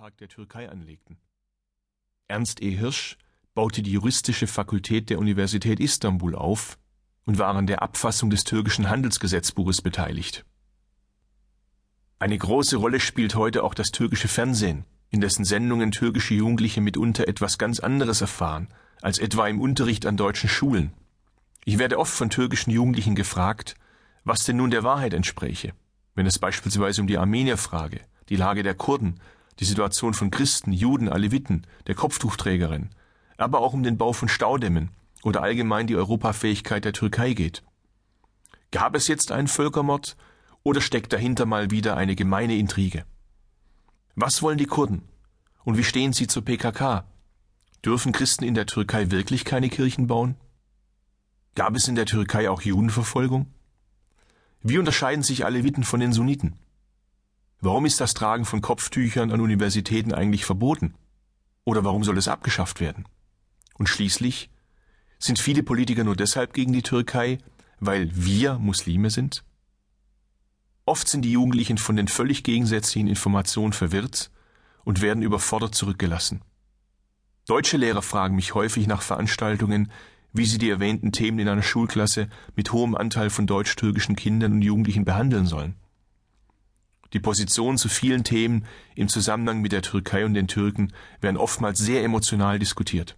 Nationalpark der Türkei anlegten. Ernst E. Hirsch baute die juristische Fakultät der Universität Istanbul auf und war an der Abfassung des türkischen Handelsgesetzbuches beteiligt. Eine große Rolle spielt heute auch das türkische Fernsehen, in dessen Sendungen türkische Jugendliche mitunter etwas ganz anderes erfahren, als etwa im Unterricht an deutschen Schulen. Ich werde oft von türkischen Jugendlichen gefragt, was denn nun der Wahrheit entspräche, wenn es beispielsweise um die Armenierfrage, die Lage der Kurden, die Situation von Christen, Juden, Aleviten, der Kopftuchträgerin, aber auch um den Bau von Staudämmen oder allgemein die Europafähigkeit der Türkei geht. Gab es jetzt einen Völkermord oder steckt dahinter mal wieder eine gemeine Intrige? Was wollen die Kurden? Und wie stehen sie zur PKK? Dürfen Christen in der Türkei wirklich keine Kirchen bauen? Gab es in der Türkei auch Judenverfolgung? Wie unterscheiden sich Aleviten von den Sunniten? Warum ist das Tragen von Kopftüchern an Universitäten eigentlich verboten? Oder warum soll es abgeschafft werden? Und schließlich, sind viele Politiker nur deshalb gegen die Türkei, weil wir Muslime sind? Oft sind die Jugendlichen von den völlig gegensätzlichen Informationen verwirrt und werden überfordert zurückgelassen. Deutsche Lehrer fragen mich häufig nach Veranstaltungen, wie sie die erwähnten Themen in einer Schulklasse mit hohem Anteil von deutsch-türkischen Kindern und Jugendlichen behandeln sollen. Die Positionen zu vielen Themen im Zusammenhang mit der Türkei und den Türken werden oftmals sehr emotional diskutiert.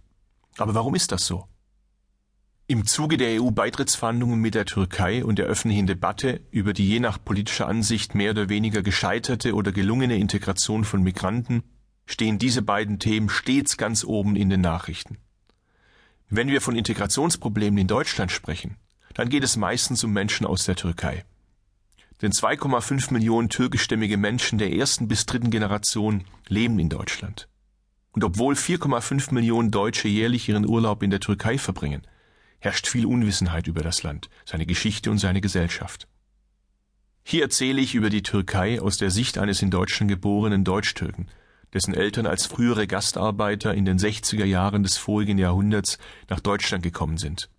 Aber warum ist das so? Im Zuge der EU-Beitrittsverhandlungen mit der Türkei und der öffentlichen Debatte über die je nach politischer Ansicht mehr oder weniger gescheiterte oder gelungene Integration von Migranten stehen diese beiden Themen stets ganz oben in den Nachrichten. Wenn wir von Integrationsproblemen in Deutschland sprechen, dann geht es meistens um Menschen aus der Türkei. Denn 2,5 Millionen türkischstämmige Menschen der ersten bis dritten Generation leben in Deutschland. Und obwohl 4,5 Millionen Deutsche jährlich ihren Urlaub in der Türkei verbringen, herrscht viel Unwissenheit über das Land, seine Geschichte und seine Gesellschaft. Hier erzähle ich über die Türkei aus der Sicht eines in Deutschland geborenen Deutschtürken, dessen Eltern als frühere Gastarbeiter in den 60er Jahren des vorigen Jahrhunderts nach Deutschland gekommen sind.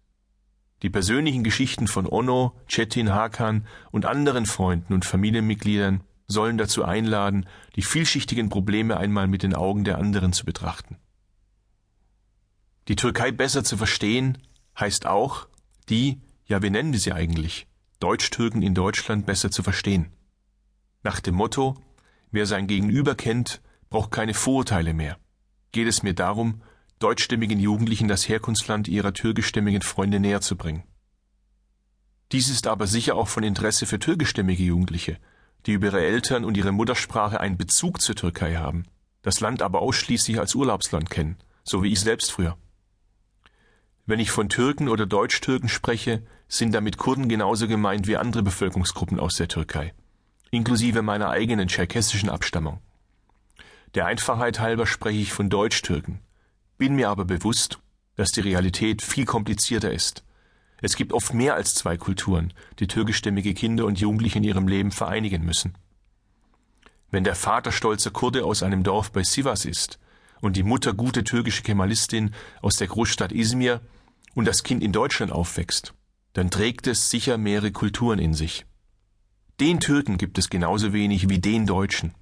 Die persönlichen Geschichten von Onno, Cetin Hakan und anderen Freunden und Familienmitgliedern sollen dazu einladen, die vielschichtigen Probleme einmal mit den Augen der anderen zu betrachten. Die Türkei besser zu verstehen, heißt auch, die, ja wie nennen wir sie eigentlich, Deutsch-Türken in Deutschland besser zu verstehen. Nach dem Motto, wer sein Gegenüber kennt, braucht keine Vorurteile mehr. Geht es mir darum, deutschstämmigen Jugendlichen das Herkunftsland ihrer türkischstämmigen Freunde näher zu bringen. Dies ist aber sicher auch von Interesse für türkischstämmige Jugendliche, die über ihre Eltern und ihre Muttersprache einen Bezug zur Türkei haben, das Land aber ausschließlich als Urlaubsland kennen, so wie ich selbst früher. Wenn ich von Türken oder Deutschtürken spreche, sind damit Kurden genauso gemeint wie andere Bevölkerungsgruppen aus der Türkei, inklusive meiner eigenen tscherkessischen Abstammung. Der Einfachheit halber spreche ich von Deutschtürken, bin mir aber bewusst, dass die Realität viel komplizierter ist. Es gibt oft mehr als zwei Kulturen, die türkischstämmige Kinder und Jugendliche in ihrem Leben vereinigen müssen. Wenn der Vater stolzer Kurde aus einem Dorf bei Sivas ist und die Mutter gute türkische Kemalistin aus der Großstadt Izmir und das Kind in Deutschland aufwächst, dann trägt es sicher mehrere Kulturen in sich. Den Türken gibt es genauso wenig wie den Deutschen.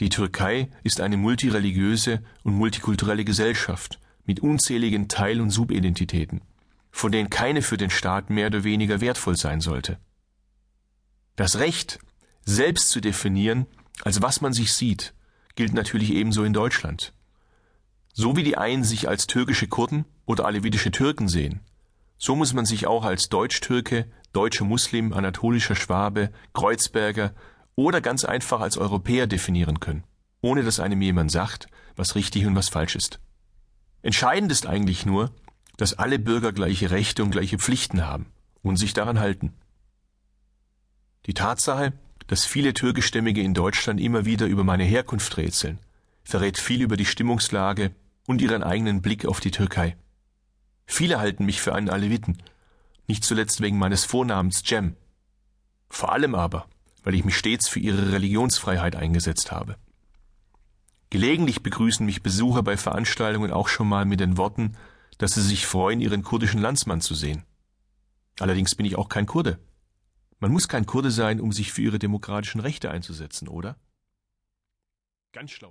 Die Türkei ist eine multireligiöse und multikulturelle Gesellschaft mit unzähligen Teil- und Subidentitäten, von denen keine für den Staat mehr oder weniger wertvoll sein sollte. Das Recht, selbst zu definieren, als was man sich sieht, gilt natürlich ebenso in Deutschland. So wie die einen sich als türkische Kurden oder alevitische Türken sehen, so muss man sich auch als Deutsch-Türke, deutscher Muslim, anatolischer Schwabe, Kreuzberger oder ganz einfach als Europäer definieren können, ohne dass einem jemand sagt, was richtig und was falsch ist. Entscheidend ist eigentlich nur, dass alle Bürger gleiche Rechte und gleiche Pflichten haben und sich daran halten. Die Tatsache, dass viele Türkischstämmige in Deutschland immer wieder über meine Herkunft rätseln, verrät viel über die Stimmungslage und ihren eigenen Blick auf die Türkei. Viele halten mich für einen Aleviten, nicht zuletzt wegen meines Vornamens Jem. Vor allem aber, weil ich mich stets für ihre Religionsfreiheit eingesetzt habe. Gelegentlich begrüßen mich Besucher bei Veranstaltungen auch schon mal mit den Worten, dass sie sich freuen, ihren kurdischen Landsmann zu sehen. Allerdings bin ich auch kein Kurde. Man muss kein Kurde sein, um sich für ihre demokratischen Rechte einzusetzen, oder? Ganz schlau.